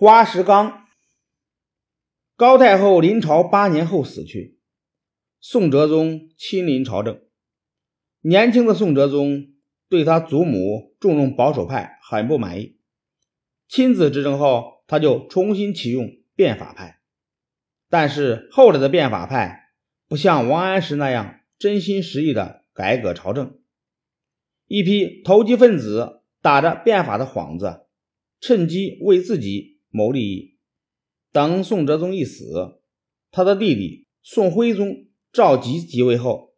花石纲，高太后临朝八年后死去，宋哲宗亲临朝政。年轻的宋哲宗对他祖母重用保守派很不满意，亲自执政后，他就重新启用变法派。但是后来的变法派不像王安石那样真心实意的改革朝政，一批投机分子打着变法的幌子，趁机为自己。谋利益。等宋哲宗一死，他的弟弟宋徽宗赵佶即位后，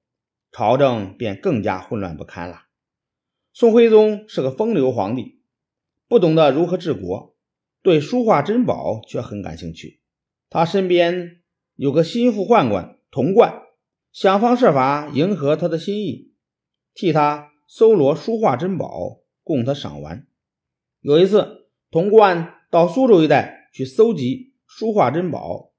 朝政便更加混乱不堪了。宋徽宗是个风流皇帝，不懂得如何治国，对书画珍宝却很感兴趣。他身边有个心腹宦官童贯，想方设法迎合他的心意，替他搜罗书画珍宝，供他赏玩。有一次，童贯。到苏州一带去搜集书画珍宝，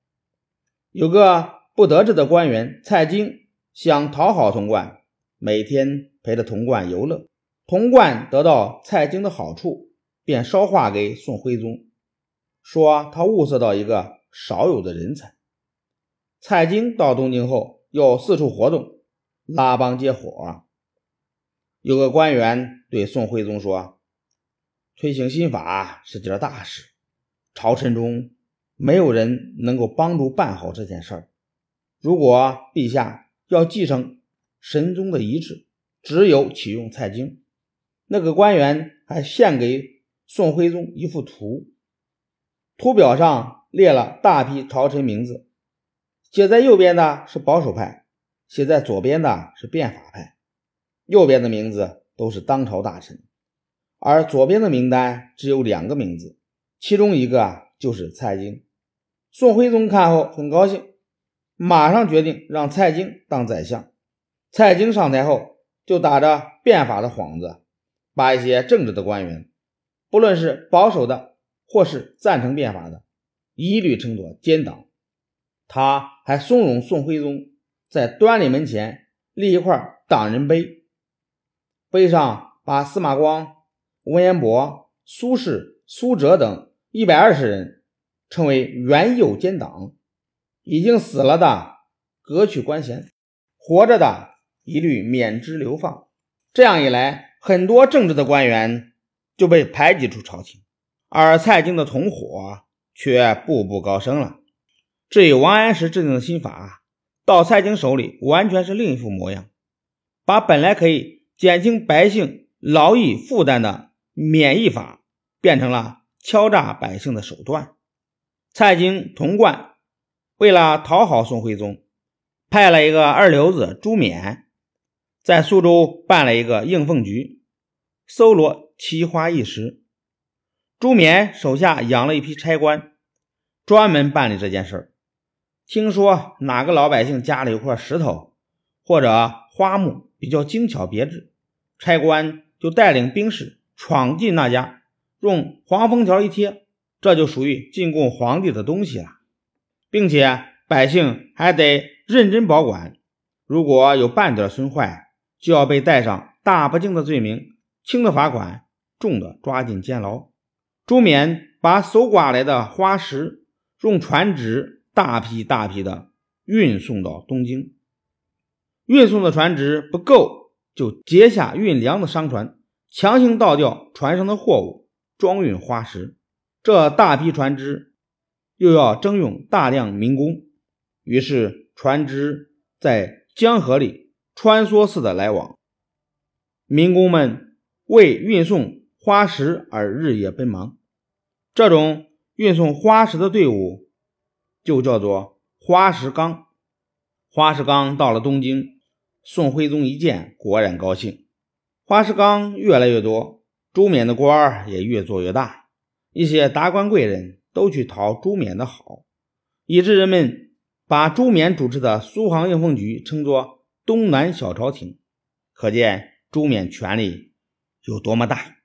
有个不得志的官员蔡京想讨好童贯，每天陪着童贯游乐。童贯得到蔡京的好处，便捎话给宋徽宗，说他物色到一个少有的人才。蔡京到东京后，又四处活动，拉帮结伙。有个官员对宋徽宗说。推行新法是件大事，朝臣中没有人能够帮助办好这件事儿。如果陛下要继承神宗的遗志，只有启用蔡京。那个官员还献给宋徽宗一幅图，图表上列了大批朝臣名字，写在右边的是保守派，写在左边的是变法派。右边的名字都是当朝大臣。而左边的名单只有两个名字，其中一个啊就是蔡京。宋徽宗看后很高兴，马上决定让蔡京当宰相。蔡京上台后，就打着变法的幌子，把一些正直的官员，不论是保守的或是赞成变法的，一律称作奸党。他还怂恿宋徽宗在端礼门前立一块党人碑，碑上把司马光。文彦博、苏轼、苏辙等一百二十人称为元佑奸党，已经死了的革去官衔，活着的一律免职流放。这样一来，很多正直的官员就被排挤出朝廷，而蔡京的同伙却步步高升了。至于王安石制定的新法，到蔡京手里完全是另一副模样，把本来可以减轻百姓劳役负担的。免役法变成了敲诈百姓的手段。蔡京、童贯为了讨好宋徽宗，派了一个二流子朱冕，在苏州办了一个应凤局，搜罗奇花异石。朱冕手下养了一批差官，专门办理这件事儿。听说哪个老百姓家里有块石头或者花木比较精巧别致，差官就带领兵士。闯进那家，用黄封条一贴，这就属于进贡皇帝的东西了，并且百姓还得认真保管，如果有半点损坏，就要被带上大不敬的罪名，轻的罚款，重的抓进监牢。朱冕把搜刮来的花石用船只大批大批的运送到东京，运送的船只不够，就截下运粮的商船。强行倒掉船上的货物，装运花石。这大批船只又要征用大量民工，于是船只在江河里穿梭似的来往，民工们为运送花石而日夜奔忙。这种运送花石的队伍就叫做花石纲。花石纲到了东京，宋徽宗一见，果然高兴。花石纲越来越多，朱冕的官儿也越做越大，一些达官贵人都去讨朱冕的好，以致人们把朱冕主持的苏杭应奉局称作“东南小朝廷”，可见朱冕权力有多么大。